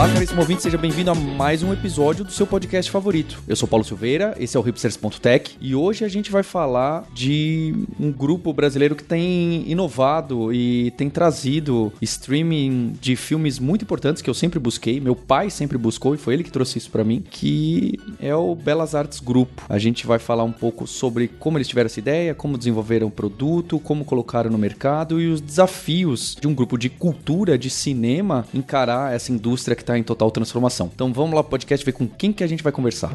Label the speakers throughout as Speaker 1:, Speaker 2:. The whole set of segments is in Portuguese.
Speaker 1: Olá, caríssimo ouvinte, seja bem-vindo a mais um episódio do seu podcast favorito. Eu sou Paulo Silveira, esse é o hipsters.tech e hoje a gente vai falar de um grupo brasileiro que tem inovado e tem trazido streaming de filmes muito importantes que eu sempre busquei, meu pai sempre buscou e foi ele que trouxe isso para mim, que é o Belas Artes Grupo. A gente vai falar um pouco sobre como eles tiveram essa ideia, como desenvolveram o produto, como colocaram no mercado e os desafios de um grupo de cultura, de cinema, encarar essa indústria que está em total transformação. Então vamos lá podcast ver com quem que a gente vai conversar.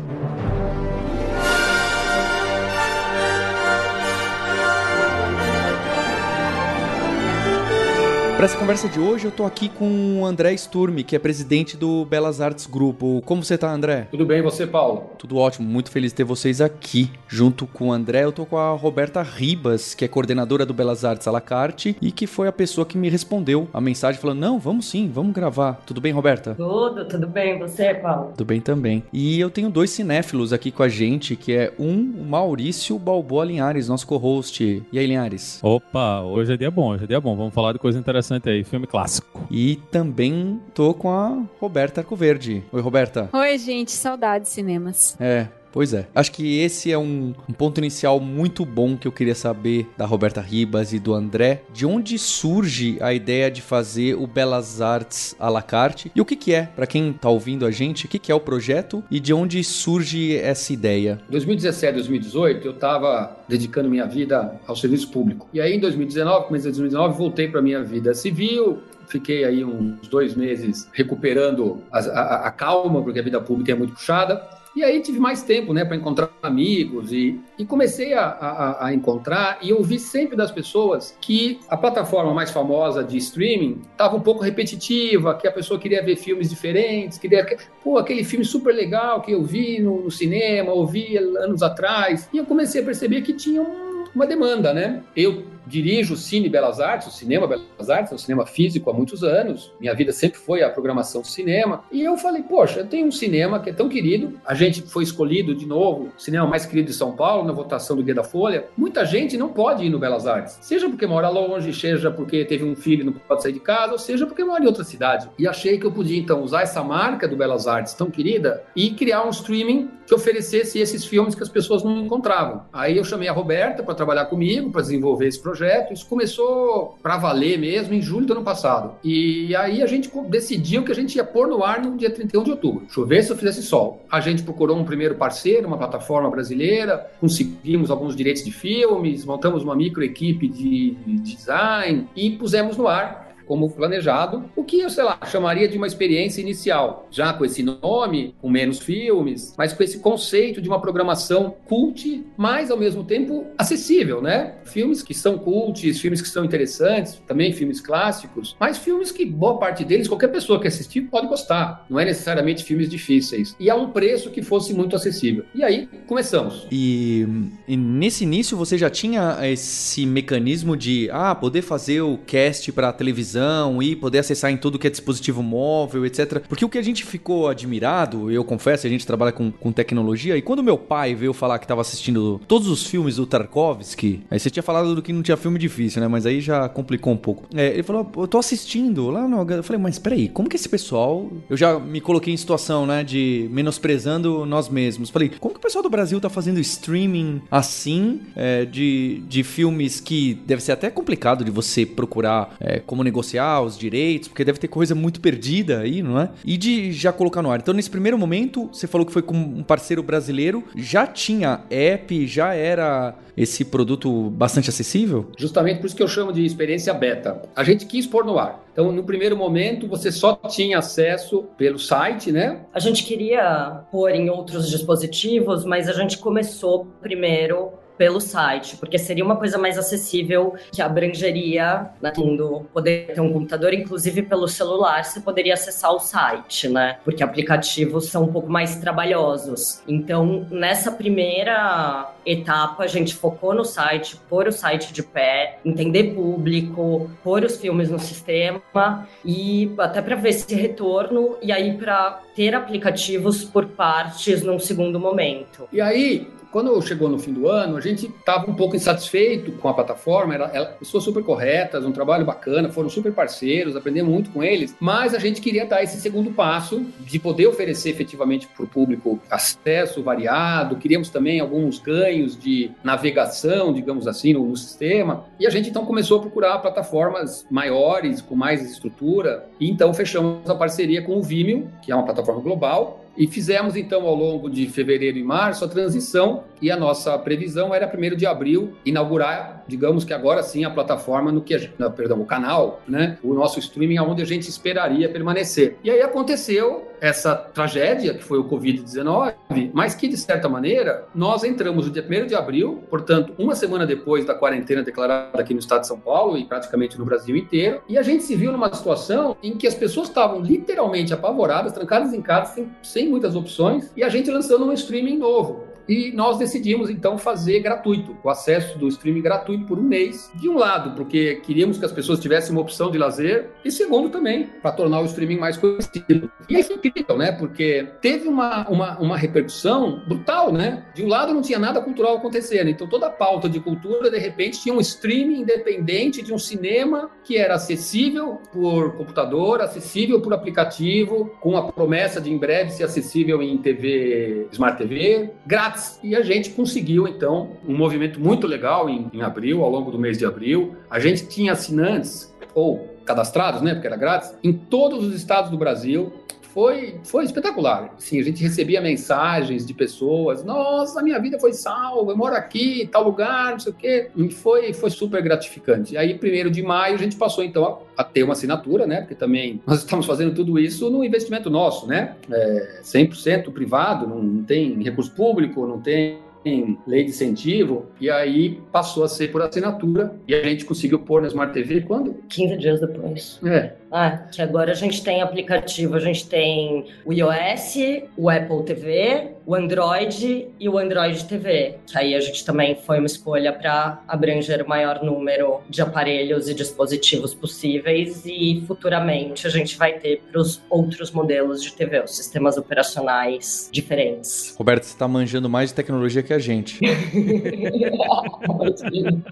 Speaker 1: Para essa conversa de hoje, eu tô aqui com o André Sturmi, que é presidente do Belas Artes Grupo. Como você tá, André?
Speaker 2: Tudo bem, e você, Paulo?
Speaker 1: Tudo ótimo, muito feliz de ter vocês aqui. Junto com o André, eu tô com a Roberta Ribas, que é coordenadora do Belas Artes à la carte e que foi a pessoa que me respondeu a mensagem falando: "Não, vamos sim, vamos gravar". Tudo bem, Roberta?
Speaker 3: Tudo, tudo bem, você, Paulo?
Speaker 1: Tudo bem também. E eu tenho dois cinéfilos aqui com a gente, que é um, o Maurício Balboa Linhares, nosso co-host. E aí, Linhares?
Speaker 4: Opa, hoje é dia bom, hoje é dia bom. Vamos falar de coisa interessante aí, filme clássico.
Speaker 1: E também tô com a Roberta Arcoverde. Oi, Roberta.
Speaker 5: Oi, gente, saudades cinemas.
Speaker 1: É, Pois é. Acho que esse é um, um, ponto inicial muito bom que eu queria saber da Roberta Ribas e do André. De onde surge a ideia de fazer o Belas Artes à la carte? E o que, que é, para quem tá ouvindo a gente, o que, que é o projeto e de onde surge essa ideia?
Speaker 2: Em 2017, 2018, eu estava dedicando minha vida ao serviço público. E aí, em 2019, começo de 2019, voltei para minha vida civil, fiquei aí uns dois meses recuperando a, a, a, calma, porque a vida pública é muito puxada. E aí tive mais tempo, né, para encontrar amigos e, e comecei a, a, a, encontrar e ouvi sempre das pessoas que a plataforma mais famosa de streaming estava um pouco repetitiva, que a pessoa queria ver filmes diferentes, queria, pô, aquele filme super legal que eu vi no, no cinema, ouvi anos atrás. E eu comecei a perceber que tinha um, uma demanda, né? Eu dirijo o Cine Belas Artes, o Cinema Belas Artes, é um cinema físico há muitos anos. Minha vida sempre foi a programação de cinema. E eu falei, poxa, eu tenho um cinema que é tão querido. A gente foi escolhido de novo, o cinema mais querido de São Paulo, na votação do Guia da Folha. Muita gente não pode ir no Belas Artes, seja porque mora longe, seja porque teve um filho e não pode sair de casa, ou seja porque mora em outra cidade. E achei que eu podia então usar essa marca do Belas Artes tão querida e criar um streaming que oferecesse esses filmes que as pessoas não encontravam. Aí eu chamei a Roberta para trabalhar comigo, para desenvolver esse projeto. Isso começou para valer mesmo em julho do ano passado. E aí a gente decidiu que a gente ia pôr no ar no dia 31 de outubro. Chover se eu fizesse sol. A gente procurou um primeiro parceiro, uma plataforma brasileira, conseguimos alguns direitos de filmes, montamos uma micro equipe de design e pusemos no ar como planejado, o que eu, sei lá, chamaria de uma experiência inicial, já com esse nome, com menos filmes, mas com esse conceito de uma programação cult, mas ao mesmo tempo acessível, né? Filmes que são cults, filmes que são interessantes, também filmes clássicos, mas filmes que boa parte deles, qualquer pessoa que assistir pode gostar, não é necessariamente filmes difíceis, e a um preço que fosse muito acessível. E aí, começamos.
Speaker 1: E, e nesse início você já tinha esse mecanismo de, ah, poder fazer o cast para televisão televisão e poder acessar em tudo que é dispositivo móvel, etc. Porque o que a gente ficou admirado, eu confesso, a gente trabalha com, com tecnologia, e quando meu pai veio falar que estava assistindo todos os filmes do Tarkovsky, aí você tinha falado do que não tinha filme difícil, né? Mas aí já complicou um pouco. É, ele falou, eu tô assistindo lá no... Eu falei, mas peraí, como que esse pessoal... Eu já me coloquei em situação, né, de menosprezando nós mesmos. Falei, como que o pessoal do Brasil tá fazendo streaming assim, é, de, de filmes que deve ser até complicado de você procurar é, como negociar negociar os direitos, porque deve ter coisa muito perdida aí, não é? E de já colocar no ar. Então, nesse primeiro momento, você falou que foi com um parceiro brasileiro, já tinha app, já era esse produto bastante acessível?
Speaker 2: Justamente por isso que eu chamo de experiência beta. A gente quis pôr no ar. Então, no primeiro momento, você só tinha acesso pelo site, né?
Speaker 3: A gente queria pôr em outros dispositivos, mas a gente começou primeiro pelo site, porque seria uma coisa mais acessível que abrangeria né, mundo poder ter um computador, inclusive pelo celular, você poderia acessar o site, né? Porque aplicativos são um pouco mais trabalhosos. Então, nessa primeira etapa a gente focou no site, pôr o site de pé, entender público, pôr os filmes no sistema e até para ver esse retorno e aí para ter aplicativos por partes num segundo momento.
Speaker 2: E aí, quando chegou no fim do ano, a gente estava um pouco insatisfeito com a plataforma, era, ela, pessoas super corretas, um trabalho bacana, foram super parceiros, aprendemos muito com eles, mas a gente queria dar esse segundo passo de poder oferecer efetivamente para o público acesso variado, queríamos também alguns ganhos de navegação, digamos assim, no, no sistema, e a gente então começou a procurar plataformas maiores, com mais estrutura, e então fechamos a parceria com o Vimeo, que é uma plataforma global, e fizemos então ao longo de fevereiro e março a transição e a nossa previsão era 1 de abril inaugurar, digamos que agora sim a plataforma no que a gente, perdão, o canal, né, o nosso streaming aonde a gente esperaria permanecer. E aí aconteceu essa tragédia que foi o COVID-19, mas que de certa maneira nós entramos no dia 1 de abril, portanto, uma semana depois da quarentena declarada aqui no estado de São Paulo e praticamente no Brasil inteiro, e a gente se viu numa situação em que as pessoas estavam literalmente apavoradas, trancadas em casa, sem, sem muitas opções, e a gente lançando um streaming novo. E nós decidimos então fazer gratuito, o acesso do streaming gratuito por um mês. De um lado, porque queríamos que as pessoas tivessem uma opção de lazer, e segundo também, para tornar o streaming mais conhecido. E é incrível, né? Porque teve uma, uma, uma repercussão brutal, né? De um lado não tinha nada cultural acontecendo, então toda a pauta de cultura, de repente, tinha um streaming independente de um cinema que era acessível por computador, acessível por aplicativo, com a promessa de em breve ser acessível em TV, Smart TV, grátis grátis. E a gente conseguiu, então, um movimento muito legal em, em abril, ao longo do mês de abril. A gente tinha assinantes, ou cadastrados, né, porque era grátis, em todos os estados do Brasil foi, foi espetacular. Sim, a gente recebia mensagens de pessoas, nossa, a minha vida foi salva, eu moro aqui, tal lugar, não sei o quê. E foi, foi super gratificante. E aí, primeiro de maio, a gente passou, então, a, a, ter uma assinatura, né? Porque também nós estamos fazendo tudo isso no investimento nosso, né? É 100% privado, não, não tem recurso público, não tem em lei de incentivo, e aí passou a ser por assinatura, e a gente conseguiu pôr na Smart TV quando?
Speaker 3: 15 dias depois.
Speaker 2: É.
Speaker 3: Ah, que agora a gente tem aplicativo, a gente tem o iOS, o Apple TV, o Android e o Android TV, que aí a gente também foi uma escolha para abranger o maior número de aparelhos e dispositivos possíveis, e futuramente a gente vai ter para os outros modelos de TV, os sistemas operacionais diferentes.
Speaker 1: Roberto, você está manjando mais de tecnologia que a gente.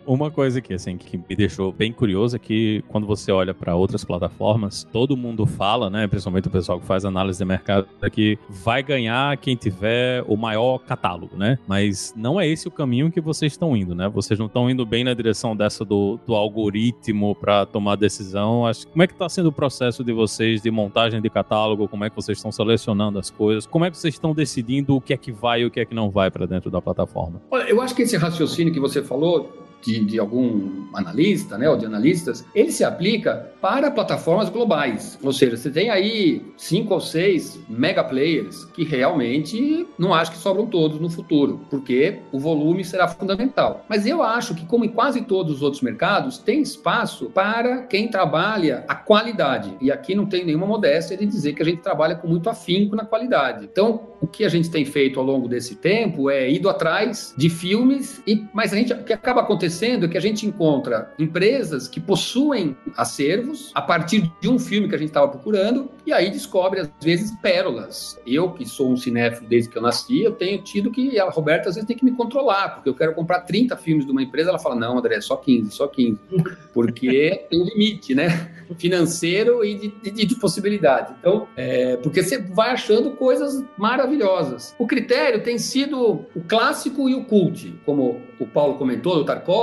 Speaker 4: Uma coisa que, assim, que me deixou bem curioso é que quando você olha para outras plataformas, todo mundo fala, né, principalmente o pessoal que faz análise de mercado, que vai ganhar quem tiver o maior catálogo, né? Mas não é esse o caminho que vocês estão indo, né? Vocês não estão indo bem na direção dessa do, do algoritmo para tomar decisão. Acho, como é que está sendo o processo de vocês de montagem de catálogo? Como é que vocês estão selecionando as coisas? Como é que vocês estão decidindo o que é que vai e o que é que não vai para dentro da plataforma.
Speaker 2: Olha, eu acho que esse raciocínio que você falou de, de, algum analista, né, ou de analistas, ele se aplica para plataformas globais. Ou seja, você tem aí cinco ou seis mega players que realmente não acho que sobram todos no futuro, porque o volume será fundamental. Mas eu acho que, como em quase todos os outros mercados, tem espaço para quem trabalha a qualidade. E aqui não tem nenhuma modéstia de dizer que a gente trabalha com muito afinco na qualidade. Então, o que a gente tem feito ao longo desse tempo é ido atrás de filmes, e, mas a gente, o que acaba acontecendo é que a gente encontra empresas que possuem acervos a partir de um filme que a gente estava procurando, e aí descobre, às vezes, pérolas. Eu, que sou um cinéfilo desde que eu nasci, eu tenho tido que, a Roberta às vezes tem que me controlar, porque eu quero comprar 30 filmes de uma empresa, ela fala, não, André, só 15, só 15. Porque tem limite, né? Financeiro e de, de, de possibilidade. Então, é, porque você vai achando coisas maravilhosas maravilhosas. O critério tem sido o clássico e o cult, como o Paulo comentou, do Tarkovsky.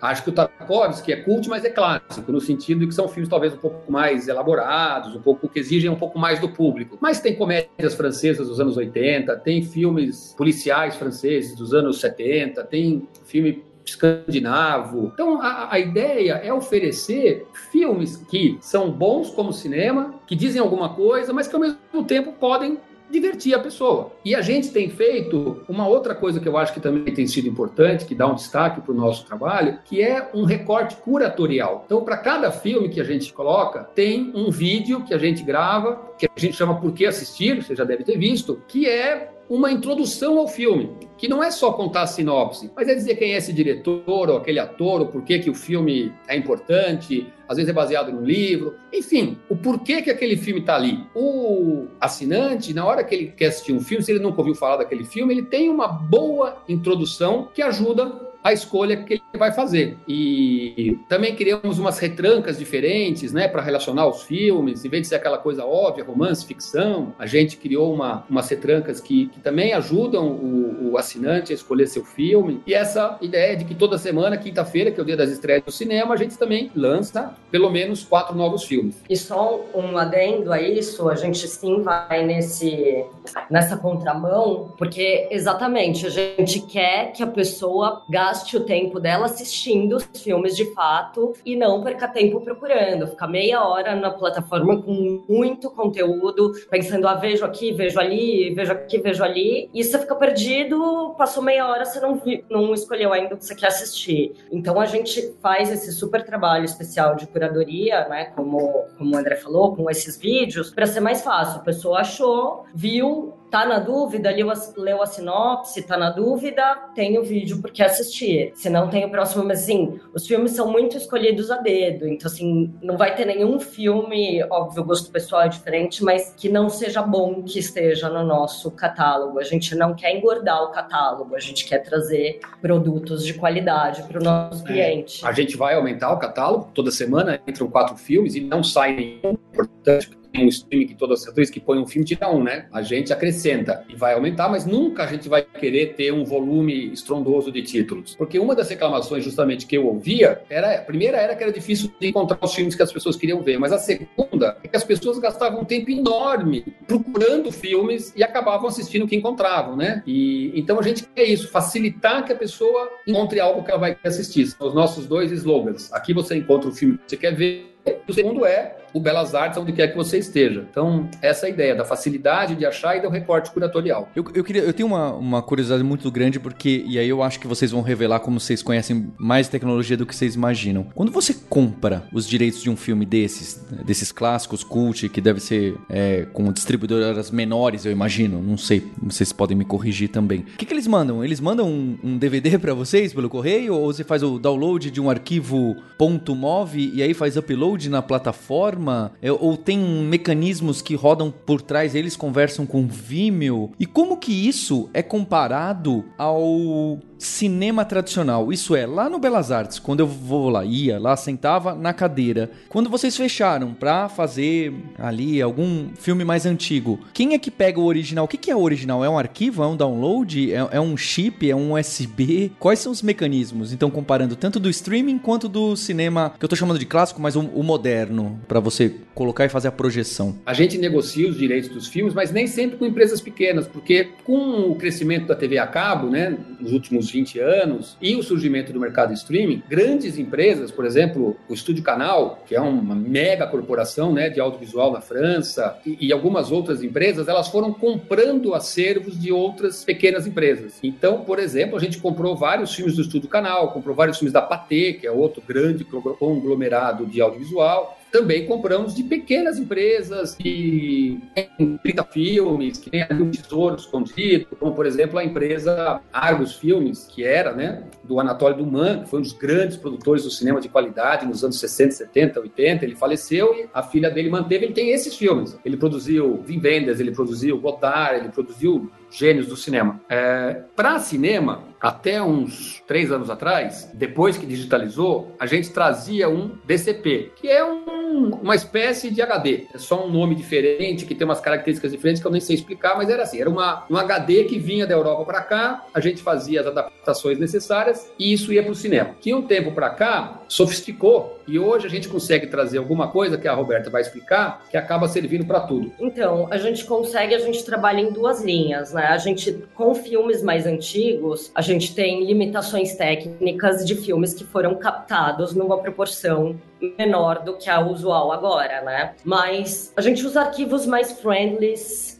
Speaker 2: Acho que o Tarkovsky é cult, mas é clássico, no sentido de que são filmes talvez um pouco mais elaborados, um pouco que exigem um pouco mais do público. Mas tem comédias francesas dos anos 80, tem filmes policiais franceses dos anos 70, tem filme escandinavo. Então, a, a, ideia é oferecer filmes que são bons como cinema, que dizem alguma coisa, mas que ao mesmo tempo podem divertir a pessoa. E a gente tem feito uma outra coisa que eu acho que também tem sido importante, que dá um destaque para o nosso trabalho, que é um recorte curatorial. Então, para cada filme que a gente coloca, tem um vídeo que a gente grava, que a gente chama Por que Assistir, você já deve ter visto, que é uma introdução ao filme, que não é só contar a sinopse, mas é dizer quem é esse diretor ou aquele ator, ou por que, que o filme é importante, às vezes é baseado num livro, enfim, o porquê que aquele filme está ali. O assinante, na hora que ele quer assistir um filme, se ele nunca ouviu falar daquele filme, ele tem uma boa introdução que ajuda a escolha que ele vai fazer. E também criamos umas retrancas diferentes, né, para relacionar os filmes, em vez de ser aquela coisa óbvia, romance, ficção, a gente criou uma, umas retrancas que, que também ajudam o, o, assinante a escolher seu filme. E essa ideia de que toda semana, quinta-feira, que é o dia das estreias do cinema, a gente também lança pelo menos quatro novos filmes.
Speaker 3: E só um adendo a isso, a gente sim vai nesse, nessa contramão, porque exatamente a gente quer que a pessoa gaste gaste o tempo dela assistindo os filmes de fato e não perca tempo procurando. Ficar meia hora na plataforma com muito conteúdo, pensando, ah, vejo aqui, vejo ali, vejo aqui, vejo ali. E você fica perdido, passou meia hora, você não, vi, não escolheu ainda o que você quer assistir. Então a gente faz esse super trabalho especial de curadoria, né? Como, como o André falou, com esses vídeos, para ser mais fácil. A pessoa achou, viu, Tá na dúvida, leu a, leu a sinopse, tá na dúvida, tem o vídeo porque assistir. Se não tem o próximo, mas assim, os filmes são muito escolhidos a dedo, então assim, não vai ter nenhum filme, óbvio, o gosto pessoal é diferente, mas que não seja bom que esteja no nosso catálogo. A gente não quer engordar o catálogo, a gente quer trazer produtos de qualidade para o nosso é, cliente.
Speaker 2: A gente vai aumentar o catálogo, toda semana entram quatro filmes e não sai nenhum importante um streaming que todas as atrizes que põe um filme tira um, né? A gente acrescenta e vai aumentar, mas nunca a gente vai querer ter um volume estrondoso de títulos. Porque uma das reclamações justamente que eu ouvia era, a primeira era que era difícil de encontrar os filmes que as pessoas queriam ver, mas a segunda é que as pessoas gastavam um tempo enorme procurando filmes e acabavam assistindo o que encontravam, né? E então a gente quer isso, facilitar que a pessoa encontre algo que ela vai assistir. São os nossos dois slogans. Aqui você encontra o filme que você quer ver o segundo é o Belas Artes, onde quer que você esteja. Então, essa é a ideia, da facilidade de achar e do recorte curatorial.
Speaker 1: Eu, eu, queria, eu tenho uma, uma curiosidade muito grande, porque, e aí eu acho que vocês vão revelar como vocês conhecem mais tecnologia do que vocês imaginam. Quando você compra os direitos de um filme desses, desses clássicos, cult, que deve ser é, com distribuidoras menores, eu imagino, não sei, vocês podem me corrigir também. O que, que eles mandam? Eles mandam um, um DVD para vocês pelo correio, ou você faz o download de um arquivo .mov e aí faz upload na plataforma? É, ou tem mecanismos que rodam por trás, eles conversam com Vimeo? E como que isso é comparado ao cinema tradicional. Isso é, lá no Belas Artes, quando eu vou lá, ia lá, sentava na cadeira. Quando vocês fecharam pra fazer ali algum filme mais antigo, quem é que pega o original? O que, que é o original? É um arquivo? É um download? É, é um chip? É um USB? Quais são os mecanismos? Então, comparando tanto do streaming quanto do cinema, que eu tô chamando de clássico, mas o, o moderno, para você colocar e fazer a projeção.
Speaker 2: A gente negocia os direitos dos filmes, mas nem sempre com empresas pequenas, porque com o crescimento da TV a cabo, né, nos últimos 20 anos e o surgimento do mercado streaming, grandes empresas, por exemplo, o Estúdio Canal, que é uma mega corporação né, de audiovisual na França, e, e algumas outras empresas, elas foram comprando acervos de outras pequenas empresas. Então, por exemplo, a gente comprou vários filmes do Estúdio Canal, comprou vários filmes da Pathé, que é outro grande conglomerado de audiovisual, também compramos de pequenas empresas que tem 30 filmes, que tem um tesouro escondido, como por exemplo a empresa Argos Filmes, que era né, do Anatólio Duman, que foi um dos grandes produtores do cinema de qualidade nos anos 60, 70, 80. Ele faleceu e a filha dele manteve. Ele tem esses filmes. Ele produziu Vim Wenders, ele produziu Godard, ele produziu gênios do cinema. É, Para cinema, até uns três anos atrás, depois que digitalizou, a gente trazia um DCP, que é um, uma espécie de HD. É só um nome diferente, que tem umas características diferentes que eu nem sei explicar, mas era assim: era uma, um HD que vinha da Europa para cá, a gente fazia as adaptações necessárias e isso ia para o cinema. Que um tempo para cá sofisticou e hoje a gente consegue trazer alguma coisa que a Roberta vai explicar que acaba servindo para tudo.
Speaker 3: Então, a gente consegue, a gente trabalha em duas linhas, né? A gente, com filmes mais antigos, a gente tem limitações técnicas de filmes que foram captados numa proporção menor do que a usual agora, né? Mas a gente usa arquivos mais friendly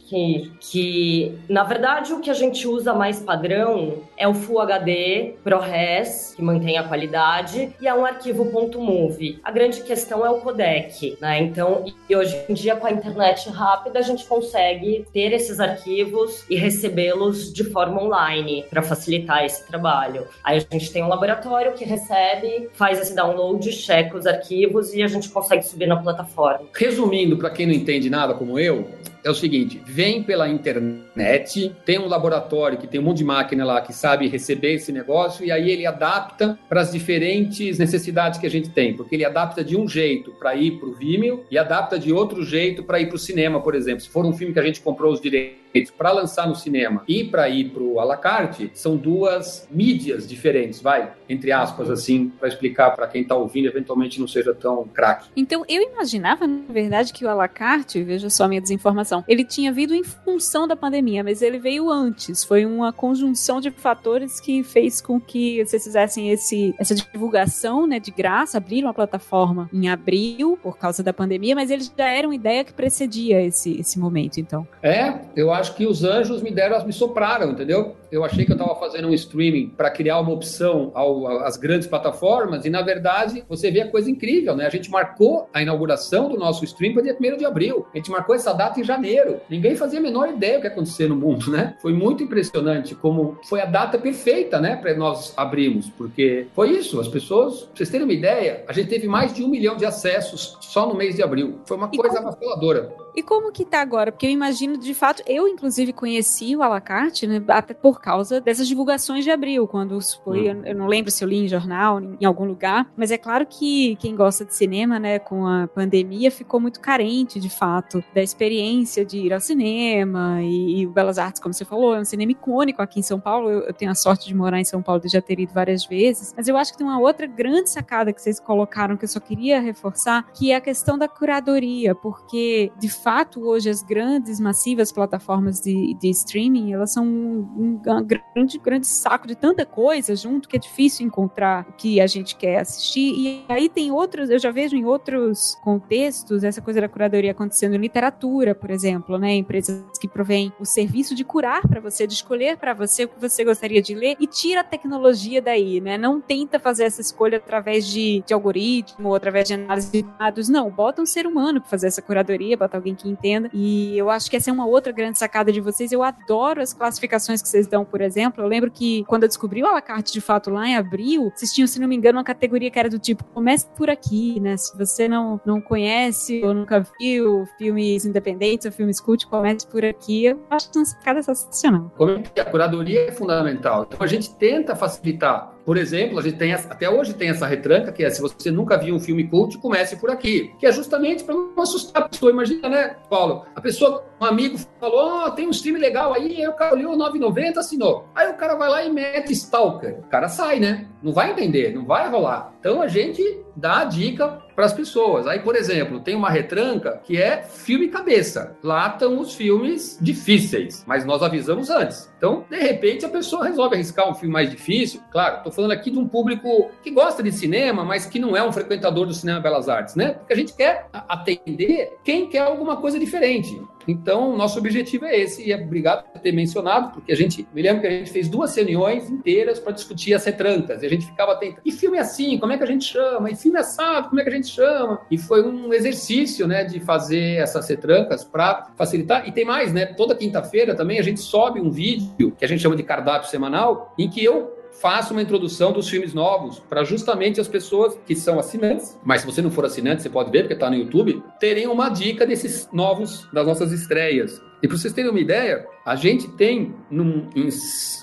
Speaker 3: que, que, na verdade, o que a gente usa mais padrão é o Full HD ProRes, que mantém a qualidade, e é um arquivo .move. A grande questão é o codec, né? Então, e hoje em dia, com a internet rápida, a gente consegue ter esses arquivos e recebê-los de forma online para facilitar esse trabalho. Aí a gente tem um laboratório que recebe, faz esse download, checa os arquivos e a gente consegue subir na plataforma.
Speaker 2: Resumindo, para quem não entende nada como eu, é o seguinte: vem pela internet, tem um laboratório que tem um monte de máquina lá que sabe receber esse negócio e aí ele adapta para as diferentes necessidades que a gente tem, porque ele adapta de um jeito para ir para o Vimeo e adapta de outro jeito para ir para o cinema, por exemplo. Se for um filme que a gente comprou os direitos para lançar no cinema e para ir para o alacarte, são duas mídias diferentes, vai, entre aspas, assim, para explicar para quem está ouvindo, eventualmente não seja tão craque.
Speaker 5: Então, eu imaginava, na verdade, que o alacarte, veja só a minha desinformação, ele tinha vindo em função da pandemia, mas ele veio antes. Foi uma conjunção de fatores que fez com que vocês fizessem esse, essa divulgação, né, de graça, abriram a plataforma em abril por causa da pandemia, mas eles já eram ideia que precedia esse, esse momento, então.
Speaker 2: É, eu acho acho que os anjos me deram, me sopraram, entendeu? Eu achei que eu estava fazendo um streaming para criar uma opção ao, às grandes plataformas e, na verdade, você vê a coisa incrível, né? A gente marcou a inauguração do nosso stream para dia 1 de abril. A gente marcou essa data em janeiro. Ninguém fazia a menor ideia do que ia acontecer no mundo, né? Foi muito impressionante como foi a data perfeita, né, para nós abrirmos, porque foi isso. As pessoas, pra vocês terem uma ideia, a gente teve mais de um milhão de acessos só no mês de abril. Foi uma coisa avassaladora.
Speaker 5: E como que tá agora? Porque eu imagino, de fato, eu inclusive conheci o Alacarte, né, até por causa dessas divulgações de abril, quando foi, eu não lembro se eu li em jornal, em algum lugar, mas é claro que quem gosta de cinema, né, com a pandemia, ficou muito carente, de fato, da experiência de ir ao cinema e, e o Belas Artes, como você falou, é um cinema icônico aqui em São Paulo, eu, eu tenho a sorte de morar em São Paulo e já ter ido várias vezes, mas eu acho que tem uma outra grande sacada que vocês colocaram que eu só queria reforçar, que é a questão da curadoria, porque, de fato, hoje as grandes, massivas plataformas de, de streaming, elas são um, um grande, grande saco de tanta coisa junto que é difícil encontrar o que a gente quer assistir. E aí tem outros, eu já vejo em outros contextos essa coisa da curadoria acontecendo em literatura, por exemplo, né? Empresas que provêm o serviço de curar para você, de escolher para você o que você gostaria de ler e tira a tecnologia daí, né? Não tenta fazer essa escolha através de, de algoritmo ou através de análise de dados, não. Bota um ser humano para fazer essa curadoria, bota alguém que entenda. E eu acho que essa é uma outra grande sacada de vocês. Eu adoro as classificações que vocês dão, por exemplo. Eu lembro que quando eu descobri o Alacarte de fato lá em abril, vocês tinham, se não me engano, uma categoria que era do tipo comece por aqui, né? Se você não, não conhece ou nunca viu filmes independentes ou filmes cult, comece por aqui. Eu acho uma sacada sensacional.
Speaker 2: A curadoria é fundamental. Então a gente tenta facilitar por exemplo, a gente tem até hoje tem essa retranca que é se você nunca viu um filme cult, comece por aqui, que é justamente para não assustar a pessoa. Imagina, né, Paulo? A pessoa, um amigo falou: "Oh, tem um stream legal aí", aí o cara olhou 9,90, assinou. Aí o cara vai lá e mete Stalker. O cara sai, né? Não vai entender, não vai rolar. Então a gente dá a dica para as pessoas. Aí, por exemplo, tem uma retranca que é filme cabeça. Lá estão os filmes difíceis, mas nós avisamos antes. Então, de repente, a pessoa resolve arriscar um filme mais difícil. Claro, estou falando aqui de um público que gosta de cinema, mas que não é um frequentador do cinema Belas Artes, né? Porque a gente quer atender quem quer alguma coisa diferente. Então, nosso objetivo é esse, e é obrigado por ter mencionado, porque a gente, me lembro que a gente fez duas reuniões inteiras para discutir as retrancas, e a gente ficava atento, e filme assim, como é que a gente chama? E filme assado, como é que a gente chama? E foi um exercício, né, de fazer essas retrancas para facilitar, e tem mais, né, toda quinta-feira também a gente sobe um vídeo, que a gente chama de cardápio semanal, em que eu faça uma introdução dos filmes novos para justamente as pessoas que são assinantes, mas se você não for assinante, você pode ver porque está no YouTube, terem uma dica desses novos das nossas estreias. E para vocês terem uma ideia, a gente tem num, em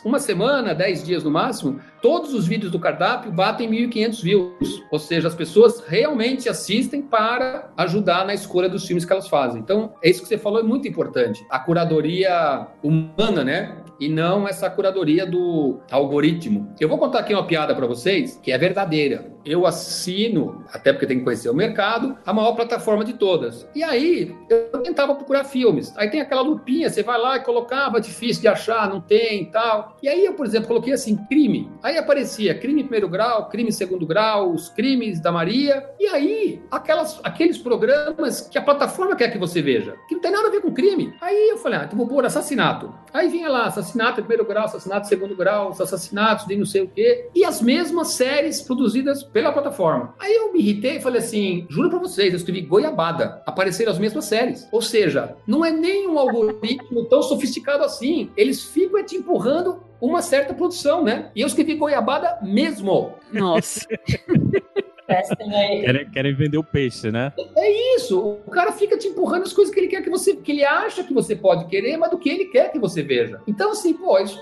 Speaker 2: uma semana, dez dias no máximo, todos os vídeos do cardápio batem 1.500 views. Ou seja, as pessoas realmente assistem para ajudar na escolha dos filmes que elas fazem. Então, é isso que você falou, é muito importante. A curadoria humana, né? E não essa curadoria do algoritmo. Eu vou contar aqui uma piada para vocês que é verdadeira. Eu assino, até porque tem que conhecer o mercado, a maior plataforma de todas. E aí, eu tentava procurar filmes. Aí tem aquela lupinha, você vai lá e colocava, difícil de achar, não tem e tal. E aí eu, por exemplo, coloquei assim, crime. Aí aparecia crime primeiro grau, crime segundo grau, os crimes da Maria, e aí aquelas, aqueles programas que a plataforma quer que você veja, que não tem nada a ver com crime. Aí eu falei, ah, então vou pôr assassinato. Aí vinha lá, assassinato primeiro grau, assassinato segundo grau, assassinatos de não sei o quê, e as mesmas séries produzidas pela plataforma. Aí eu me irritei e falei assim, juro pra vocês, eu escrevi goiabada, apareceram as mesmas séries. Ou seja, não é nem um algoritmo tão sofisticado assim, eles ficam te empurrando uma certa produção, né? E eu escrevi goiabada mesmo.
Speaker 5: Nossa.
Speaker 4: Querem, querem, vender o peixe, né?
Speaker 2: É isso. O cara fica te empurrando as coisas que ele quer que você, que ele acha que você pode querer, mas do que ele quer que você veja. Então, assim, pô, isso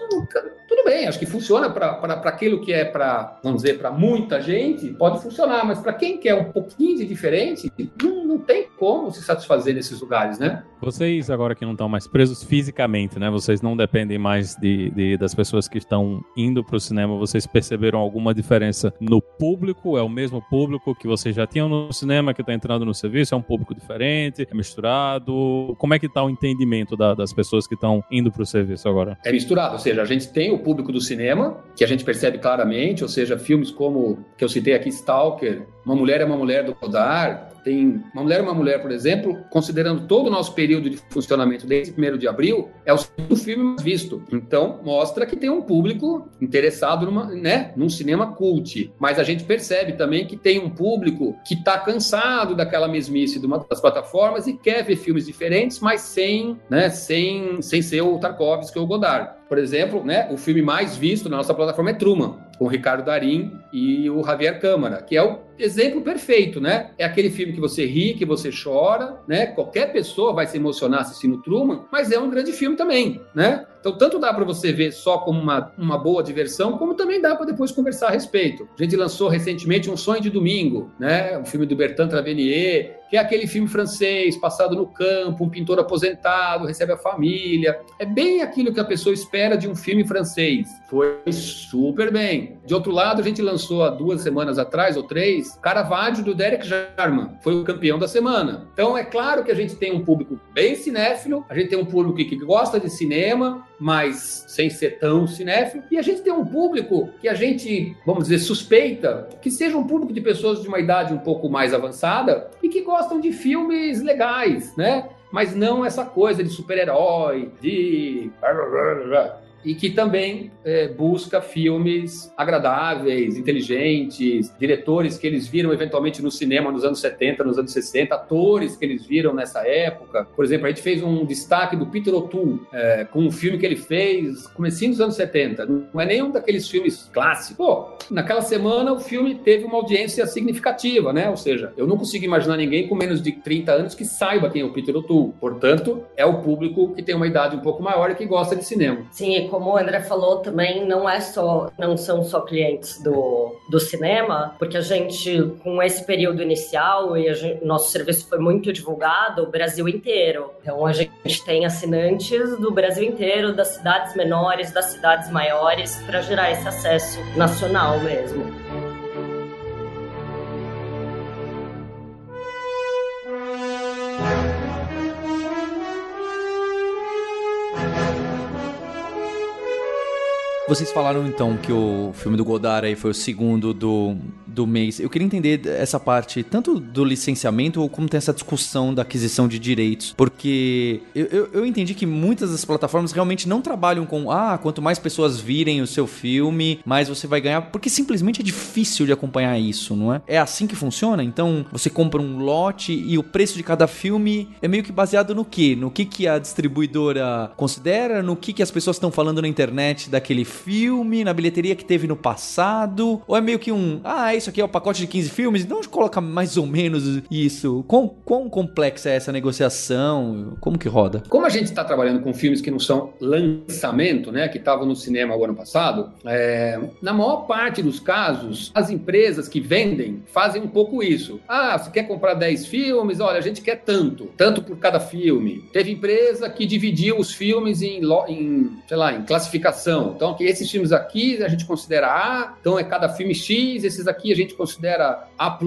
Speaker 2: tudo bem. Acho que funciona para aquilo que é para, vamos dizer, para muita gente, pode funcionar. Mas para quem quer um pouquinho de diferente, não, não tem como se satisfazer nesses lugares, né?
Speaker 4: Vocês agora que não estão mais presos fisicamente, né? Vocês não dependem mais de, de das pessoas que estão indo para o cinema. Vocês perceberam alguma diferença no público? É o mesmo público? Público que vocês já tinham no cinema, que está entrando no serviço? É um público diferente? É misturado? Como é que está o entendimento da, das pessoas que estão indo para o serviço agora?
Speaker 2: É misturado, ou seja, a gente tem o público do cinema, que a gente percebe claramente, ou seja, filmes como, que eu citei aqui, Stalker, Uma Mulher é uma Mulher do Godard, tem Uma Mulher uma Mulher, por exemplo, considerando todo o nosso período de funcionamento desde 1 de abril, é o segundo filme mais visto. Então, mostra que tem um público interessado numa, né, num cinema cult. Mas a gente percebe também que tem um público que está cansado daquela mesmice de uma das plataformas e quer ver filmes diferentes, mas sem, né, sem, sem ser o Tarkovsky ou o Godard. Por exemplo, né, o filme mais visto na nossa plataforma é Truman, com o Ricardo Darim e o Javier Câmara, que é o exemplo perfeito, né? É aquele filme que você ri, que você chora, né? Qualquer pessoa vai se emocionar assistindo Truman, mas é um grande filme também, né? Então, tanto dá para você ver só como uma, uma boa diversão, como também dá para depois conversar a respeito. A gente lançou recentemente Um Sonho de Domingo, né? Um filme do Bertrand Travenier, que é aquele filme francês, passado no campo, um pintor aposentado, recebe a família. É bem aquilo que a pessoa espera de um filme francês. Foi super bem. De outro lado, a gente lançou há duas semanas atrás, ou três, Caravaggio, do Derek Jarman. Foi o campeão da semana. Então, é claro que a gente tem um público bem cinéfilo, a gente tem um público que gosta de cinema, mas sem ser tão cinéfilo, e a gente tem um público que a gente, vamos dizer, suspeita que seja um público de pessoas de uma idade um pouco mais avançada e que gostam de filmes legais, né? Mas não essa coisa de super-herói, de e que também é, busca filmes agradáveis, inteligentes, diretores que eles viram eventualmente no cinema nos anos 70, nos anos 60, atores que eles viram nessa época. Por exemplo, a gente fez um destaque do Peter O'Toole é, com um filme que ele fez comecinho dos anos 70. Não é nenhum daqueles filmes clássicos. Pô, naquela semana o filme teve uma audiência significativa, né? Ou seja, eu não consigo imaginar ninguém com menos de 30 anos que saiba quem é o Peter O'Toole. Portanto, é o público que tem uma idade um pouco maior e que gosta de cinema.
Speaker 3: Sim, como o André falou também, não é só, não são só clientes do, do cinema, porque a gente, com esse período inicial, e gente, nosso serviço foi muito divulgado, o Brasil inteiro. Então a gente tem assinantes do Brasil inteiro, das cidades menores, das cidades maiores, para gerar esse acesso nacional mesmo.
Speaker 1: Vocês falaram então que o filme do Godard aí foi o segundo do, do mês. Eu queria entender essa parte, tanto do licenciamento, ou como tem essa discussão da aquisição de direitos. Porque eu, eu, eu, entendi que muitas das plataformas realmente não trabalham com, ah, quanto mais pessoas virem o seu filme, mais você vai ganhar. Porque simplesmente é difícil de acompanhar isso, não é? É assim que funciona? Então você compra um lote e o preço de cada filme é meio que baseado no quê? No que, que a distribuidora considera? No que, que as pessoas estão falando na internet daquele filme? na bilheteria que teve no passado? Ou é meio que um, ah, isso aqui é o pacote de 15 filmes, então coloca mais ou menos isso. Quão, quão complexa é essa negociação? Como que roda?
Speaker 2: Como a gente está trabalhando com filmes que não são lançamento, né, que estavam no cinema o ano passado, é, na maior parte dos casos, as empresas que vendem fazem um pouco isso. Ah, você quer comprar 10 filmes? Olha, a gente quer tanto, tanto por cada filme. Teve empresa que dividiu os filmes em, em sei lá, em classificação. Então, que esses filmes aqui a gente considera A, então é cada filme X, esses aqui a gente considera A+,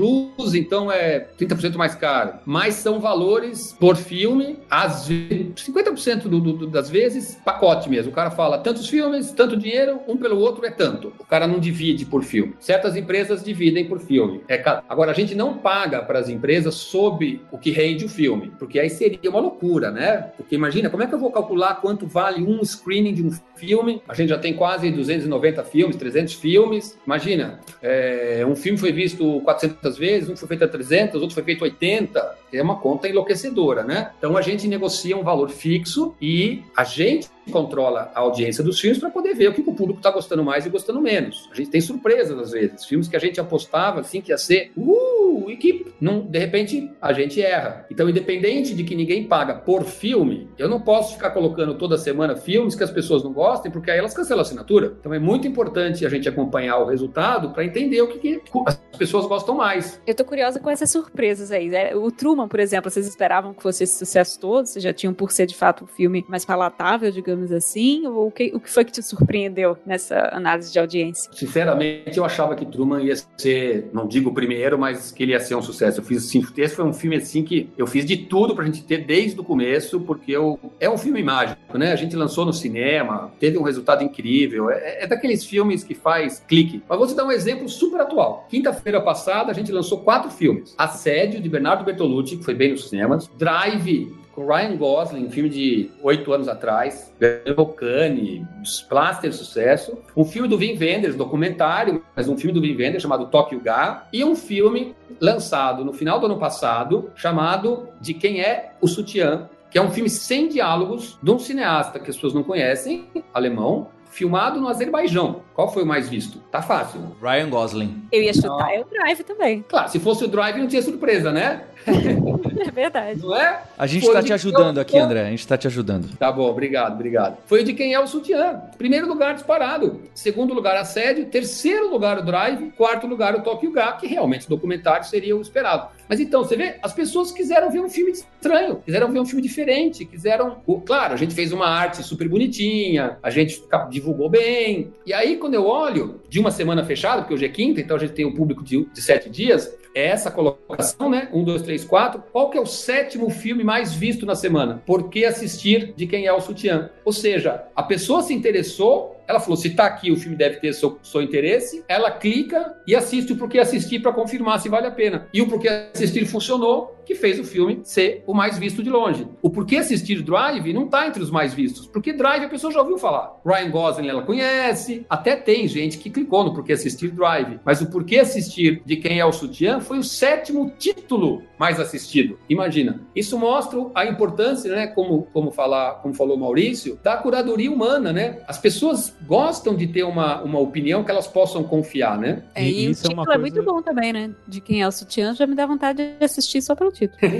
Speaker 2: então é 30% mais caro. Mas são valores por filme, às vezes, 50% do, do, das vezes, pacote mesmo. O cara fala tantos filmes, tanto dinheiro, um pelo outro é tanto. O cara não divide por filme. Certas empresas dividem por filme. É, agora, a gente não paga para as empresas sob o que rende o filme, porque aí seria uma loucura, né? Porque imagina, como é que eu vou calcular quanto vale um screening de um filme? A gente já tem quase 290 filmes, 300 filmes. Imagina, é, um filme foi visto 400 vezes, um foi feito a 300, outro foi feito 80. É uma conta enlouquecedora, né? Então a gente negocia um valor fixo e a gente controla a audiência dos filmes para poder ver o que o público está gostando mais e gostando menos. A gente tem surpresas às vezes. Filmes que a gente apostava assim que ia ser uh, e que não, de repente a gente erra. Então, independente de que ninguém paga por filme, eu não posso ficar colocando toda semana filmes que as pessoas não gostem, porque aí elas cancelam a assinatura. Então é muito importante a gente acompanhar o resultado para entender o que, que, as pessoas gostam mais.
Speaker 5: Eu tô curiosa com essas surpresas aí. Né? O Truman, por exemplo, vocês esperavam que fosse esse sucesso todo? Vocês já tinham por ser de fato um filme mais palatável, digamos digamos assim? Ou o que, o que foi que te surpreendeu nessa análise de audiência?
Speaker 2: Sinceramente, eu achava que Truman ia ser, não digo o primeiro, mas que ele ia ser um sucesso. Eu fiz assim, esse foi um filme assim que eu fiz de tudo pra gente ter desde o começo, porque eu, é um filme mágico, né? A gente lançou no cinema, teve um resultado incrível. É, é daqueles filmes que faz clique. Mas vou te dar um exemplo super atual. Quinta-feira passada, a gente lançou quatro filmes. Assédio, de Bernardo Bertolucci, que foi bem nos cinemas. Drive, com Ryan Gosling, um filme de oito anos atrás, ganhou Cannes, Plaster sucesso. Um filme do Vin Wenders, documentário, mas um filme do Vin Wenders chamado Tokyo Ga. E um filme lançado no final do ano passado, chamado De Quem é o Sutiã, que é um filme sem diálogos de um cineasta que as pessoas não conhecem, alemão, filmado no Azerbaijão. Qual foi o mais visto? Tá fácil.
Speaker 1: Ryan Gosling.
Speaker 5: Eu ia chutar ah. o Drive também.
Speaker 2: Claro, se fosse o Drive não tinha surpresa, né?
Speaker 5: É verdade.
Speaker 2: Não é?
Speaker 1: A gente Foi tá te ajudando aqui, André. A gente tá te ajudando.
Speaker 2: Tá bom, obrigado, obrigado. Foi de quem é o sutiã. Primeiro lugar disparado. Segundo lugar, assédio. Terceiro lugar, o Drive. Quarto lugar, o Tokyo Ga, que realmente o documentário seria o esperado. Mas então, você vê, as pessoas quiseram ver um filme estranho, quiseram ver um filme diferente, quiseram. Claro, a gente fez uma arte super bonitinha, a gente divulgou bem. E aí, quando eu olho, de uma semana fechada, porque hoje é quinta, então a gente tem um público de, de sete dias, é essa colocação, né? Um, dois, três, quatro. Qual que é o sétimo filme mais visto na semana? Por que assistir de quem é o sutiã? Ou seja, a pessoa se interessou ela falou: se tá aqui, o filme deve ter seu, seu interesse. Ela clica e assiste o porquê assistir para confirmar se vale a pena. E o porquê assistir funcionou, que fez o filme ser o mais visto de longe. O porquê assistir Drive não tá entre os mais vistos, porque Drive a pessoa já ouviu falar. Ryan Gosling ela conhece, até tem gente que clicou no porquê assistir Drive. Mas o porquê assistir de quem é o sutiã foi o sétimo título mais assistido. Imagina. Isso mostra a importância, né, como, como, falar, como falou Maurício, da curadoria humana, né? As pessoas gostam de ter uma, uma opinião que elas possam confiar, né?
Speaker 5: É, e, e o título é, coisa... é, muito bom também, né? De quem é o sutiã já me dá vontade de assistir só pelo título.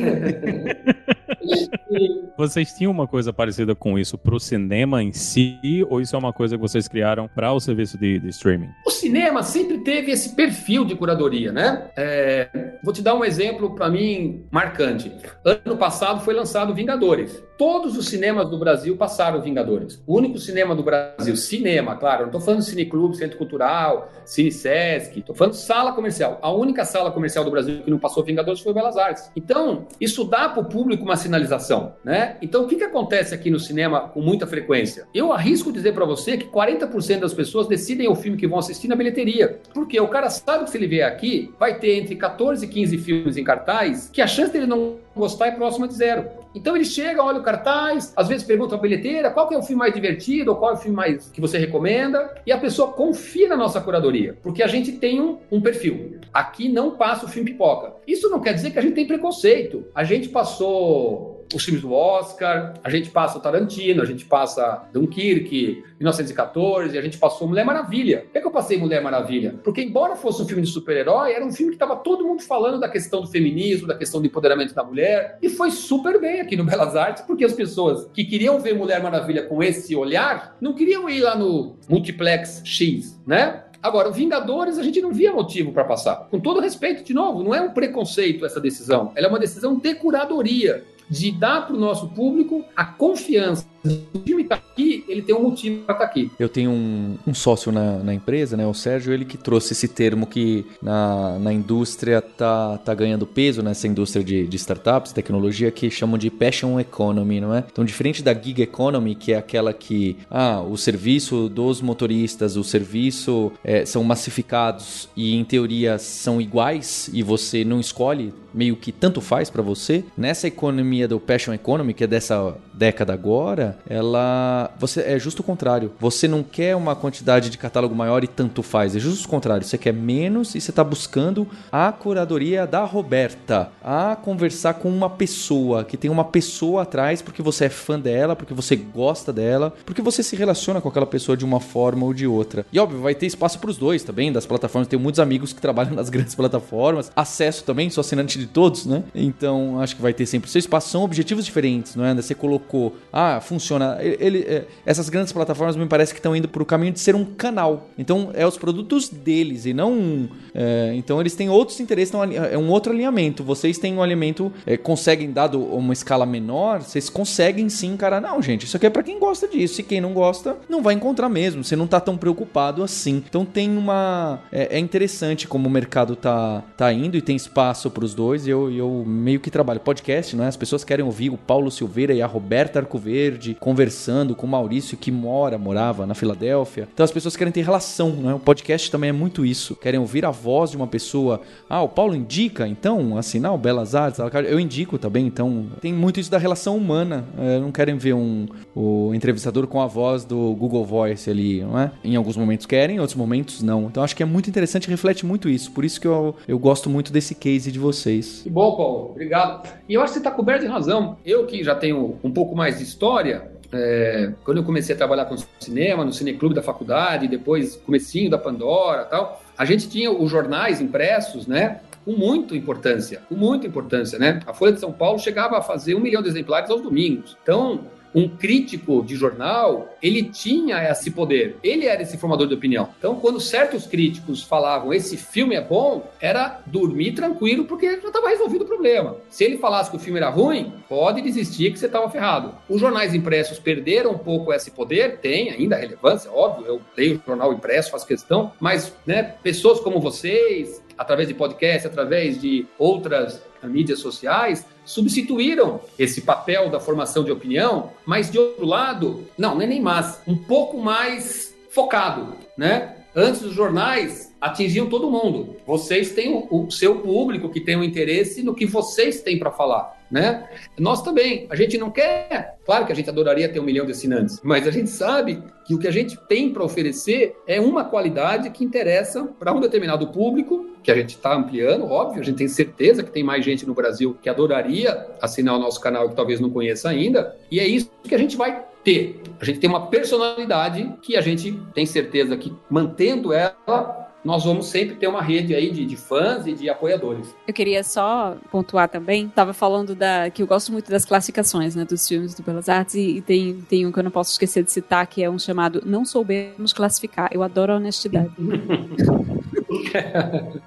Speaker 4: vocês tinham uma coisa parecida com isso pro cinema em si, ou isso é uma coisa que vocês criaram para o serviço de, de, streaming?
Speaker 2: O cinema sempre teve esse perfil de curadoria, né? É, vou te dar um exemplo para mim marcante. Ano passado foi lançado Vingadores. Todos os cinemas do Brasil passaram Vingadores. O único cinema do Brasil, cinema, claro, não estou falando cineclube, centro cultural, cine sesc, estou falando sala comercial. A única sala comercial do Brasil que não passou Vingadores foi Belas Artes. Então, isso dá para o público uma sinalização, né? Então, o que, que acontece aqui no cinema com muita frequência? Eu arrisco dizer para você que 40% das pessoas decidem o filme que vão assistir na bilheteria. Porque o cara sabe que se ele vier aqui, vai ter entre 14 e 15 filmes em cartaz, que a chance dele não gostar é próxima de zero. Então ele chega, olha o cartaz, às vezes pergunta a bilheteira qual é o filme mais divertido, ou qual é o filme mais que você recomenda, e a pessoa confia na nossa curadoria, porque a gente tem um, um perfil. Aqui não passa o filme pipoca. Isso não quer dizer que a gente tem preconceito. A gente passou os filmes do Oscar, a gente passa o Tarantino, a gente passa Dunkirk, 1914, a gente passou Mulher Maravilha. Por que, eu passei Mulher Maravilha? Porque, embora fosse um filme de super-herói, era um filme que estava todo mundo falando da questão do feminismo, da questão do empoderamento da mulher, e foi super bem aqui no Belas Artes, porque as pessoas que queriam ver Mulher Maravilha com esse olhar, não queriam ir lá no Multiplex X, né? Agora, Vingadores, a gente não via motivo para passar. Com todo respeito, de novo, não é um preconceito essa decisão. Ela é uma decisão de curadoria de dar para o nosso público a confiança. O time está aqui, ele tem um motivo para estar tá aqui.
Speaker 1: Eu tenho um, um sócio na, na, empresa, né, o Sérgio, ele que trouxe esse termo que na, na indústria tá, tá ganhando peso, nessa indústria de, de startups, tecnologia, que chamam de passion economy, não é? Então, diferente da gig economy, que é aquela que, ah, o serviço dos motoristas, o serviço é, são massificados e, em teoria, são iguais e você não escolhe meio que tanto faz para você. Nessa economia do passion economy, que é dessa década agora, ela você é justo o contrário. Você não quer uma quantidade de catálogo maior e tanto faz, é justo o contrário. Você quer menos e você está buscando a curadoria da Roberta, a conversar com uma pessoa que tem uma pessoa atrás porque você é fã dela, porque você gosta dela, porque você se relaciona com aquela pessoa de uma forma ou de outra. E óbvio, vai ter espaço para os dois também, das plataformas. Tenho muitos amigos que trabalham nas grandes plataformas, acesso também, sou assinante de todos, né? Então acho que vai ter sempre o seu espaço. São objetivos diferentes, não é? Você colocou, ah, funciona. Ele, é, essas grandes plataformas me parece que estão indo para o caminho de ser um canal. Então é os produtos deles e não. É, então eles têm outros interesses, então, é um outro alinhamento. Vocês têm um alinhamento, é, conseguem, dado uma escala menor, vocês conseguem sim encarar. Não, gente, isso aqui é para quem gosta disso. E quem não gosta, não vai encontrar mesmo. Você não tá tão preocupado assim. Então tem uma. É, é interessante como o mercado tá, tá indo e tem espaço para os dois. E eu, eu meio que trabalho podcast, né? As pessoas querem ouvir o Paulo Silveira e a Roberta Arcoverde conversando com o Maurício que mora, morava na Filadélfia. Então as pessoas querem ter relação, né? O podcast também é muito isso. Querem ouvir a voz de uma pessoa. Ah, o Paulo indica, então, assinar o Belas Artes. Eu indico também, então. Tem muito isso da relação humana. É, não querem ver um o entrevistador com a voz do Google Voice ali, não é? Em alguns momentos querem, em outros momentos não. Então acho que é muito interessante, reflete muito isso. Por isso que eu, eu gosto muito desse case de vocês.
Speaker 2: Que bom, Paulo. Obrigado. E eu acho que você está coberto de razão. Eu que já tenho um pouco mais de história, é, quando eu comecei a trabalhar com cinema, no cineclube da faculdade, depois comecinho da Pandora tal, a gente tinha os jornais impressos, né? Com muita importância, com muita importância, né? A Folha de São Paulo chegava a fazer um milhão de exemplares aos domingos. Então, um crítico de jornal, ele tinha esse poder. Ele era esse formador de opinião. Então, quando certos críticos falavam esse filme é bom, era dormir tranquilo porque já estava resolvido o problema. Se ele falasse que o filme era ruim, pode desistir que você estava ferrado. Os jornais impressos perderam um pouco esse poder, tem ainda relevância, óbvio. Eu leio o jornal impresso, faço questão, mas né, pessoas como vocês, através de podcast, através de outras mídias sociais, substituíram esse papel da formação de opinião, mas de outro lado, não, não é nem mais, um pouco mais focado, né? Antes os jornais atingiam todo mundo. Vocês têm o, o seu público que tem um interesse no que vocês têm para falar né? Nós também, a gente não quer, claro que a gente adoraria ter um milhão de assinantes, mas a gente sabe que o que a gente tem para oferecer é uma qualidade que interessa para um determinado público, que a gente está ampliando, óbvio, a gente tem certeza que tem mais gente no Brasil que adoraria assinar o nosso canal que talvez não conheça ainda, e é isso que a gente vai ter. A gente tem uma personalidade que a gente tem certeza que mantendo ela nós vamos sempre ter uma rede aí de, de, fãs e de apoiadores.
Speaker 5: Eu queria só pontuar também, estava falando da que eu gosto muito das classificações, né, dos filmes do Belas Artes e, e, tem, tem um que eu não posso esquecer de citar, que é um chamado Não Soubemos Classificar. Eu adoro a honestidade.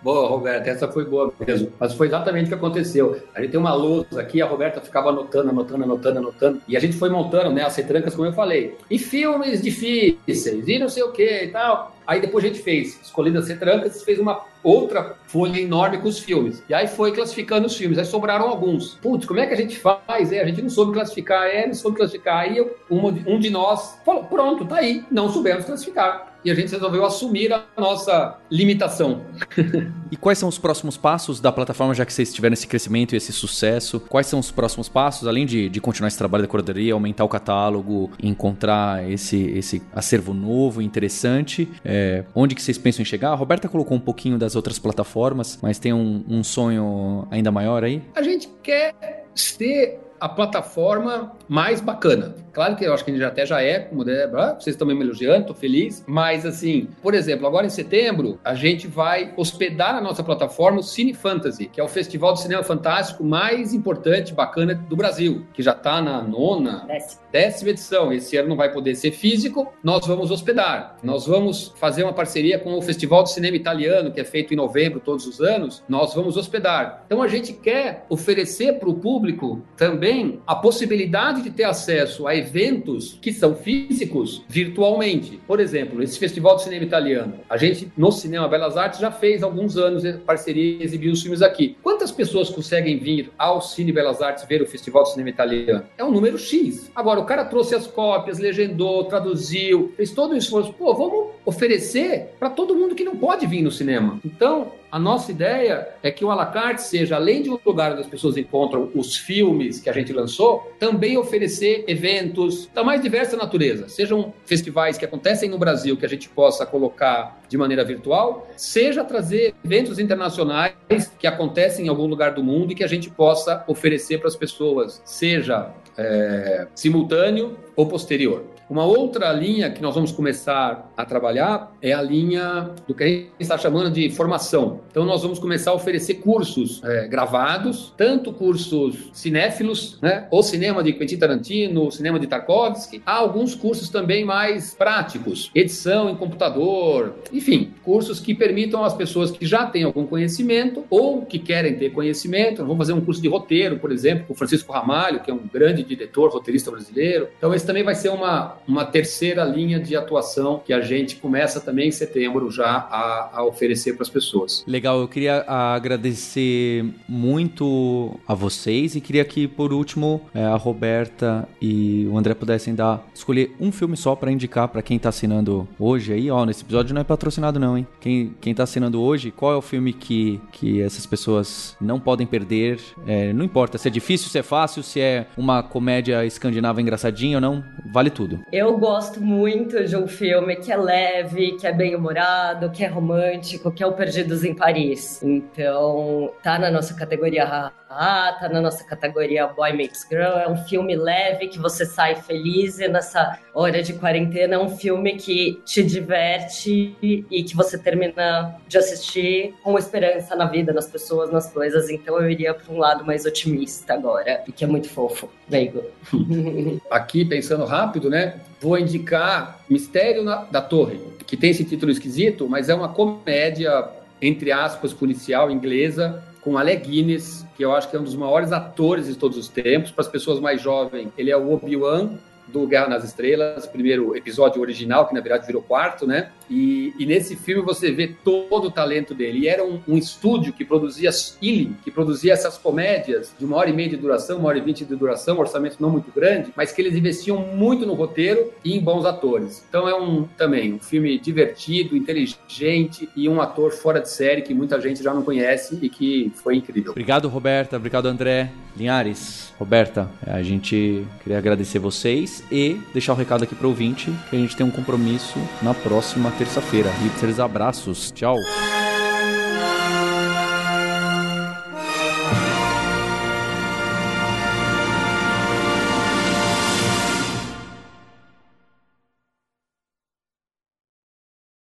Speaker 2: boa, Roberta, essa foi boa mesmo. Mas foi exatamente o que aconteceu. A gente tem uma lousa aqui, a Roberta ficava anotando, anotando, anotando, anotando, e a gente foi montando, né, as retrancas, como eu falei. E filmes difíceis, e não sei o que e tal. Aí depois a gente fez, escolhendo as retrancas, fez uma outra folha enorme com os filmes. E aí foi classificando os filmes, aí sobraram alguns. Putz, como é que a gente faz? É, a gente não soube classificar, é, não soube classificar. Aí um, um de nós falou, pronto, tá aí, não soubemos classificar e a gente resolveu assumir a nossa limitação.
Speaker 1: e quais são os próximos passos da plataforma, já que vocês tiveram esse crescimento e esse sucesso? Quais são os próximos passos, além de, de continuar esse trabalho da curadoria, aumentar o catálogo, encontrar esse, esse acervo novo, interessante? É, onde que vocês pensam em chegar? A Roberta colocou um pouquinho das outras plataformas, mas tem um, um sonho ainda maior aí?
Speaker 2: A gente quer ser a plataforma mais bacana. Claro que eu acho que a gente até já é, como Débora, vocês estão me elogiando, estou feliz, mas assim, por exemplo, agora em setembro, a gente vai hospedar na nossa plataforma o Cine Fantasy, que é o festival de cinema fantástico mais importante, bacana do Brasil, que já está na nona, décima. décima edição. Esse ano não vai poder ser físico, nós vamos hospedar. Nós vamos fazer uma parceria com o Festival de Cinema Italiano, que é feito em novembro todos os anos, nós vamos hospedar. Então a gente quer oferecer para o público também também a possibilidade de ter acesso a eventos que são físicos virtualmente. Por exemplo, esse Festival de Cinema Italiano. A gente, no Cinema Belas Artes, já fez alguns anos parceria e exibiu os filmes aqui. Quantas pessoas conseguem vir ao Cine Belas Artes ver o Festival de Cinema Italiano? É um número X. Agora, o cara trouxe as cópias, legendou, traduziu, fez todo o esforço. Pô, vamos oferecer para todo mundo que não pode vir no cinema. Então, a nossa ideia é que o Alacarte seja, além de um lugar onde as pessoas encontram os filmes que a gente lançou, também oferecer eventos da mais diversa natureza. Sejam festivais que acontecem no Brasil que a gente possa colocar de maneira virtual, seja trazer eventos internacionais que acontecem em algum lugar do mundo e que a gente possa oferecer para as pessoas, seja é, simultâneo ou posterior. Uma outra linha que nós vamos começar a trabalhar é a linha do que a gente está chamando de formação. Então, nós vamos começar a oferecer cursos é, gravados, tanto cursos cinéfilos, né, ou cinema de Quentin Tarantino, cinema de Tarkovsky, há alguns cursos também mais práticos, edição em computador, enfim, cursos que permitam às pessoas que já têm algum conhecimento ou que querem ter conhecimento. Vamos fazer um curso de roteiro, por exemplo, com Francisco Ramalho, que é um grande diretor, roteirista brasileiro. Então, esse também vai ser uma uma, terceira linha de atuação que a gente começa também em setembro já a, a oferecer para as pessoas.
Speaker 1: Legal, eu queria agradecer muito a vocês e queria que, por último, é, a Roberta e o André pudessem dar, escolher um filme só para indicar para quem está assinando hoje aí, ó, nesse episódio não é patrocinado não, hein? Quem, quem tá assinando hoje, qual é o filme que, que essas pessoas não podem perder? É, não importa se é difícil, se é fácil, se é uma comédia escandinava engraçadinha ou não, vale tudo.
Speaker 3: Eu gosto muito de um filme que é leve, que é bem humorado, que é romântico, que é o Perdidos em Paris. Então, tá na nossa categoria ah, tá na nossa categoria Boy Makes Girl. É um filme leve que você sai feliz e nessa hora de quarentena é um filme que te diverte e que você termina de assistir com esperança na vida, nas pessoas, nas coisas. Então eu iria para um lado mais otimista agora e que é muito fofo. Veigo.
Speaker 2: Aqui, pensando rápido, né? Vou indicar Mistério na, da Torre, que tem esse título esquisito, mas é uma comédia, entre aspas, policial inglesa com Alec Guinness, que eu acho que é um dos maiores atores de todos os tempos. Para as pessoas mais jovens, ele é o Obi-Wan do Guerra nas Estrelas, primeiro episódio original, que na verdade virou quarto, né? E, e nesse filme você vê todo o talento dele. E era um, um estúdio que produzia Ealing, que produzia essas comédias de uma hora e meia de duração, uma hora e vinte de duração, orçamento não muito grande, mas que eles investiam muito no roteiro e em bons atores. Então é um também um filme divertido, inteligente e um ator fora de série que muita gente já não conhece e que foi incrível.
Speaker 1: Obrigado, Roberta. Obrigado, André. Linhares, Roberta, a gente queria agradecer vocês e deixar o um recado aqui para o ouvinte que a gente tem um compromisso na próxima terça-feira. Hipsters, abraços. Tchau.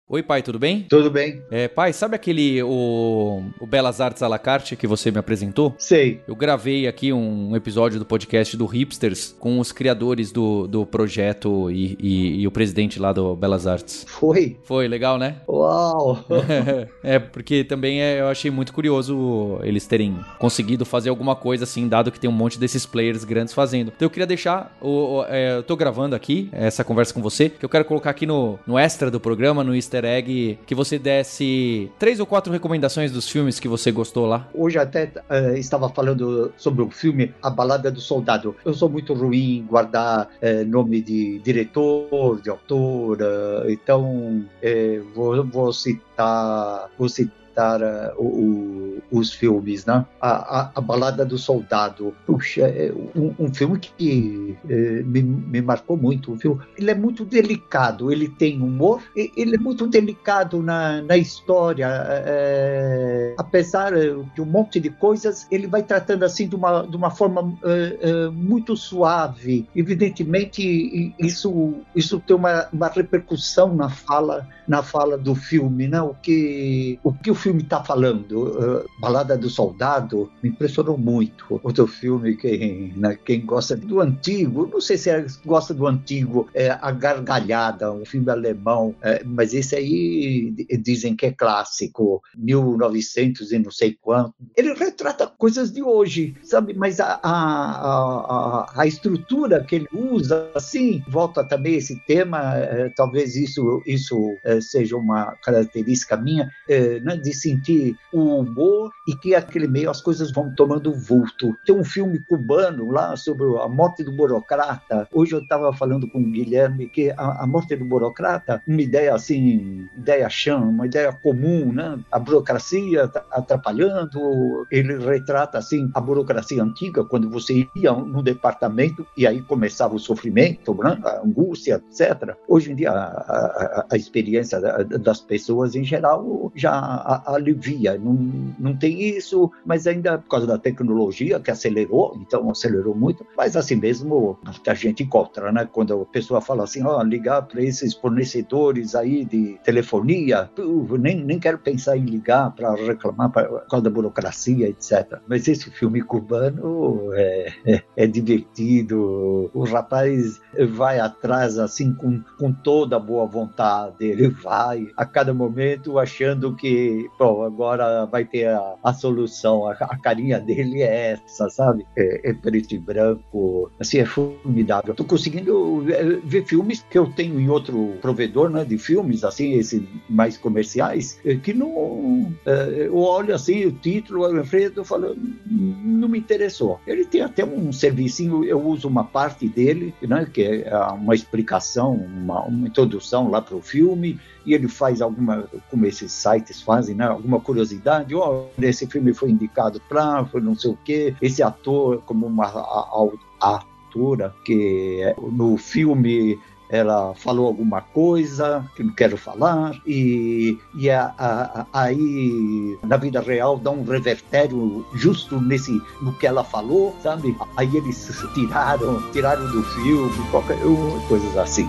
Speaker 1: Oi, pai, tudo bem?
Speaker 6: Tudo bem.
Speaker 1: É, pai, sabe aquele o, o Belas Artes à la carte que você me apresentou?
Speaker 6: Sei.
Speaker 1: Eu gravei aqui um episódio do podcast do Hipsters com os criadores do, do projeto e, e, e o presidente lá do Belas Artes.
Speaker 6: Foi?
Speaker 1: Foi, legal, né?
Speaker 6: Uau!
Speaker 1: é, porque também é, eu achei muito curioso eles terem conseguido fazer alguma coisa assim, dado que tem um monte desses players grandes fazendo. Então eu queria deixar, o, o é, eu tô gravando aqui essa conversa com você, que eu quero colocar aqui no, no extra do programa, no Easter egg que você desse três ou quatro recomendações dos filmes que você gostou lá.
Speaker 6: Hoje até uh, estava falando sobre o filme A Balada do Soldado. Eu sou muito ruim em guardar uh, nome de diretor, de autor, uh, então vou, vou citar, vou citar citar uh, o, os filmes, né? A, a, a, Balada do Soldado, puxa, é um, um filme que é, me, me, marcou muito. Um filme, ele é muito delicado, ele tem humor, ele é muito delicado na, na história, é, apesar de um monte de coisas, ele vai tratando assim de uma, de uma forma é, muito suave. Evidentemente, isso, isso tem uma, uma repercussão na fala, na fala do filme, né? O que o, que o filme está falando? Uh, Balada do Soldado me impressionou muito. Outro filme, quem, né, quem gosta do antigo, não sei se é, gosta do antigo, é A Gargalhada, um filme alemão, é, mas esse aí dizem que é clássico, 1900 e não sei quanto. Ele retrata coisas de hoje, sabe? Mas a, a, a, a estrutura que ele usa, assim, volta também esse tema, é, talvez isso, isso é, seja uma característica minha, é, né, de sentir o humor e que aquele meio as coisas vão tomando vulto. Tem um filme cubano lá sobre a morte do burocrata. Hoje eu estava falando com o Guilherme que a, a, morte do burocrata, uma ideia assim, ideia chã, uma ideia comum, né? A burocracia tá atrapalhando. Ele retrata assim a burocracia antiga, quando você ia no departamento e aí começava o sofrimento, né? a angústia, etc. Hoje em dia a, a, a experiência das pessoas em geral já alivia. Não, não tem isso, mas ainda por causa da tecnologia que acelerou, então acelerou muito. Mas assim mesmo a gente encontra, né? Quando a pessoa fala assim, ó, oh, ligar para esses fornecedores aí de telefonia, nem, nem quero pensar em ligar para reclamar por causa da burocracia, etc. Mas esse filme cubano é, é, é divertido. O rapaz vai atrás assim com, com toda a boa vontade. Ele vai a cada momento achando que, bom, agora vai ter a, a solução. A, a, carinha dele é essa, sabe? É, é preto e branco. Assim, é formidável. Estou conseguindo ver, ver, filmes que eu tenho em outro provedor, né? De filmes, assim, esses mais comerciais, é, que não. É, eu olho assim, o título, eu enfrento, eu falo, não me interessou. Ele tem até um servicinho, eu uso uma parte dele, né? Que é uma explicação, uma, uma introdução lá para o filme, e ele faz alguma, como esses sites fazem, né? Alguma curiosidade, ó, oh, esse filme foi indicado para, foi não sei o quê, esse ator como uma a, atora que no filme ela falou alguma coisa que não quero falar e, e a, a, aí na vida real dá um revertério justo nesse no que ela falou, sabe? Aí eles tiraram, tiraram do filme, qualquer coisas assim.